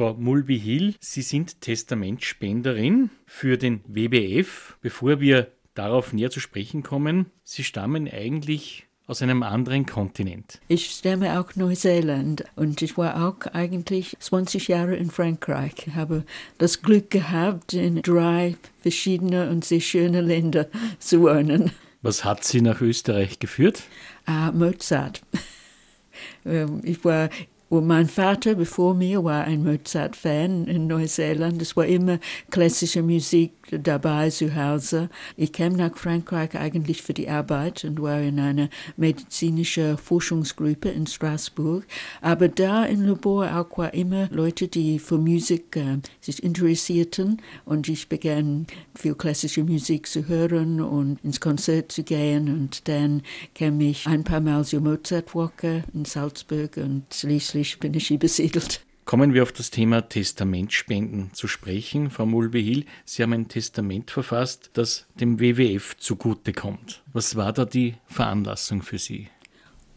Frau Mulby-Hill, Sie sind Testamentspenderin für den WBF. Bevor wir darauf näher zu sprechen kommen, Sie stammen eigentlich aus einem anderen Kontinent. Ich stamme auch Neuseeland und ich war auch eigentlich 20 Jahre in Frankreich. Ich habe das Glück gehabt, in drei verschiedene und sehr schöne Länder zu wohnen. Was hat Sie nach Österreich geführt? Uh, Mozart. Ähm, ich war mein Vater bevor mir war ein Mozart-Fan in Neuseeland. Es war immer klassische Musik dabei zu Hause. Ich kam nach Frankreich eigentlich für die Arbeit und war in einer medizinischen Forschungsgruppe in Straßburg. Aber da in Labor auch war immer Leute, die für Musik äh, sich interessierten und ich begann viel klassische Musik zu hören und ins Konzert zu gehen und dann kam ich ein paar Mal zur Mozart-Woche in Salzburg und schließlich schließlich bin ich übersiedelt. Kommen wir auf das Thema Testamentspenden zu sprechen. Frau Mulbehill, Sie haben ein Testament verfasst, das dem WWF zugutekommt. Was war da die Veranlassung für Sie?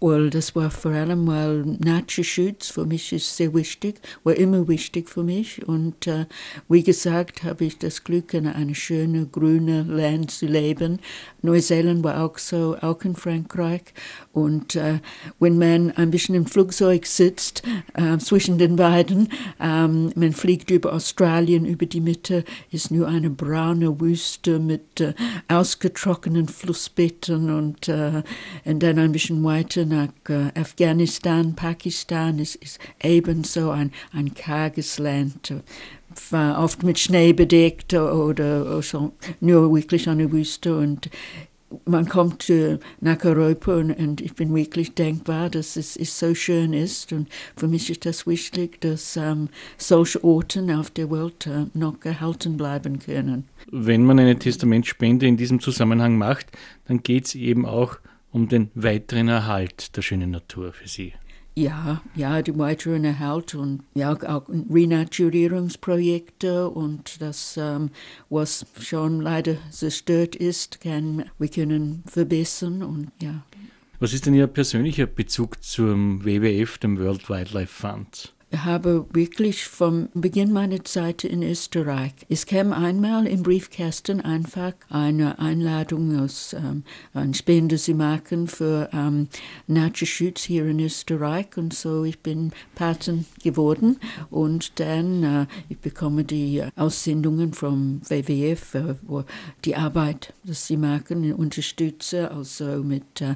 Well, das war vor allem, weil Naturschutz für mich ist sehr wichtig, war immer wichtig für mich. Und äh, wie gesagt, habe ich das Glück, in einem schönen grünen Land zu leben. Neuseeland war auch so, auch in Frankreich. Und äh, wenn man ein bisschen im Flugzeug sitzt, äh, zwischen den beiden, ähm, man fliegt über Australien, über die Mitte, ist nur eine braune Wüste mit äh, ausgetrockneten Flussbetten und, äh, und dann ein bisschen weiter äh, Afghanistan, Pakistan ist, ist ebenso ein, ein karges Land, war oft mit Schnee bedeckt oder so, nur wirklich eine Wüste und man kommt nach Europa und, und, ich bin wirklich dankbar, dass es, es, so schön ist. Und für mich ist das wichtig, dass ähm, solche Orte auf der Welt äh, noch erhalten bleiben können. Wenn man eine Testamentspende in diesem Zusammenhang macht, dann geht es eben auch um den weiteren Erhalt der schönen Natur für Sie. Ja, ja, die weiteren Erhalt und ja, auch Renaturierungsprojekte und das, ähm, was schon leider zerstört ist, kann wir können verbessern und ja. Was ist denn Ihr persönlicher Bezug zum WWF, dem World Wildlife Fund? Habe wirklich vom Beginn meiner Zeit in Österreich. Es kam einmal im Briefkasten einfach eine Einladung aus ähm, ein Spende sie machen für ähm, Naturschutz hier in Österreich. Und so ich bin Paten geworden. Und dann äh, ich bekomme die Aussendungen vom WWF, äh, wo die Arbeit, das sie machen, unterstütze, also mit äh,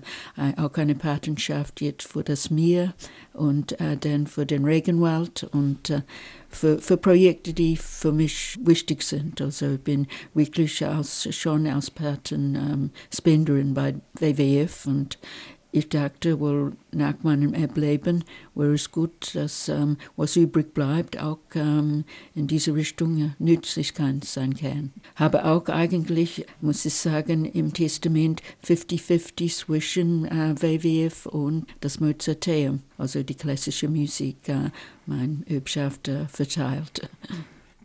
auch eine Patenschaft jetzt für das Meer und äh, dann für den Regenwald und äh, für, für Projekte, die für mich wichtig sind. Also ich bin wirklich als, schon als Patenspenderin ähm, bei WWF und ich dachte, wohl nach meinem Ableben wäre es gut, dass ähm, was übrig bleibt auch ähm, in diese Richtung nützlich sein kann. Habe auch eigentlich, muss ich sagen, im Testament 50-50 zwischen äh, WWF und das Mozarteum, also die klassische Musik, äh, mein Erbschaft äh, verteilt.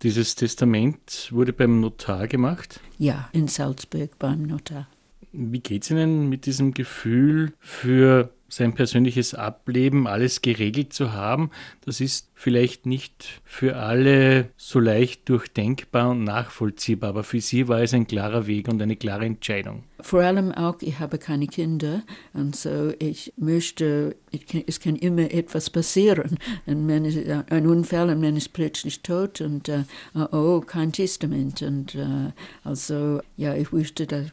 Dieses Testament wurde beim Notar gemacht? Ja, in Salzburg beim Notar. Wie geht es Ihnen mit diesem Gefühl für sein persönliches Ableben, alles geregelt zu haben? Das ist vielleicht nicht für alle so leicht durchdenkbar und nachvollziehbar, aber für Sie war es ein klarer Weg und eine klare Entscheidung. Vor allem auch, ich habe keine Kinder und so ich möchte, ich kann, es kann immer etwas passieren. Und man ist, ein Unfall und man ist plötzlich tot und uh, oh, kein Testament. Und uh, also, ja, ich wusste, dass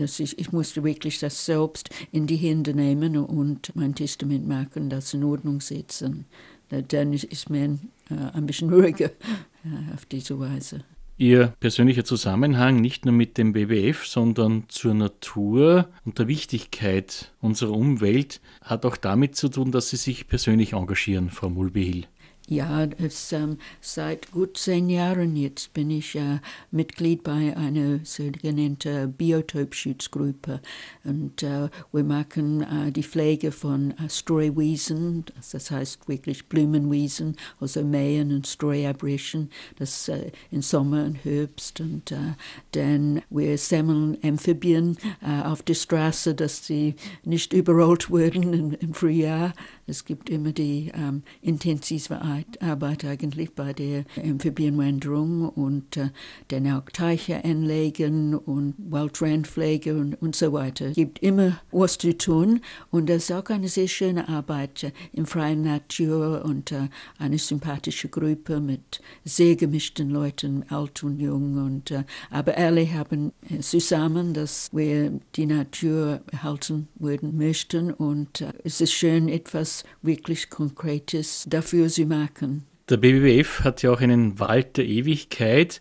ich, ich musste wirklich das selbst in die Hände nehmen und mein Testament machen, das in Ordnung setzen. Dann ist man äh, ein bisschen ruhiger auf diese Weise. Ihr persönlicher Zusammenhang nicht nur mit dem WWF, sondern zur Natur und der Wichtigkeit unserer Umwelt hat auch damit zu tun, dass Sie sich persönlich engagieren, Frau Mulbehill. Ja, es, ähm, seit gut zehn Jahren jetzt bin ich äh, Mitglied bei einer sogenannten Biotopschutzgruppe und äh, wir machen äh, die Pflege von äh, Streuwiesen, das heißt wirklich Blumenwiesen, also mähen und Streu abbrechen, das äh, im Sommer und Herbst. Und äh, dann wir sammeln Amphibien auf der Straße, dass sie nicht überrollt werden im, im Frühjahr Es gibt immer die ähm, intensive Arbeit eigentlich bei der Amphibienwanderung und äh, dann auch Teiche anlegen und Waldrandpflege und, und so weiter. Es gibt immer was zu tun und das ist auch eine sehr schöne Arbeit äh, in freier Natur und äh, eine sympathische Gruppe mit sehr gemischten Leuten, alt und jung. Und, äh, aber alle haben äh, zusammen, dass wir die Natur erhalten würden möchten und äh, es ist schön, etwas wirklich Konkretes dafür zu machen. Der BBWF hat ja auch einen Wald der Ewigkeit.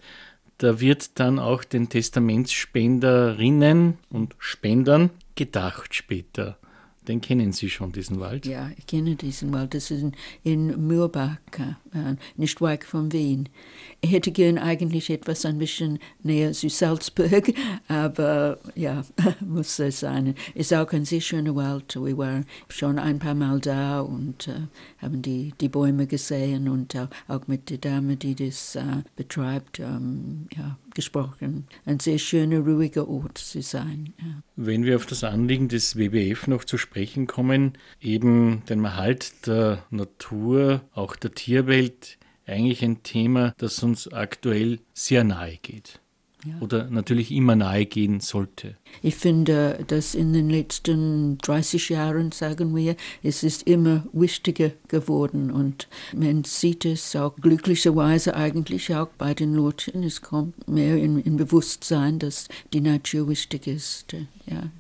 Da wird dann auch den Testamentsspenderinnen und Spendern gedacht später. Den kennen Sie schon, diesen Wald? Ja, ich kenne diesen Wald. Das ist in, Mürbach, äh, nicht weit von Wien. Ich hätte gern eigentlich etwas ein bisschen näher zu Salzburg, aber ja, muss es sein. Ist auch ein sehr schöner Wald. Wir waren schon ein paar Mal da und äh, haben die, die Bäume gesehen und auch, auch mit der Dame, die das äh, betreibt, ähm, ja, gesprochen. Ein sehr schöner, ruhiger Ort zu sein. Ja. Wenn wir auf das Anliegen des WWF noch zu sprechen kommen, eben den Erhalt der Natur, auch der Tierwelt, eigentlich ein Thema, das uns aktuell sehr nahe geht ja. oder natürlich immer nahe gehen sollte. Ich finde, dass in den letzten 30 Jahren, sagen wir, es ist immer wichtiger geworden und man sieht es auch glücklicherweise eigentlich auch bei den Leuten. Es kommt mehr in, in Bewusstsein, dass die Natur wichtig ist. Ja.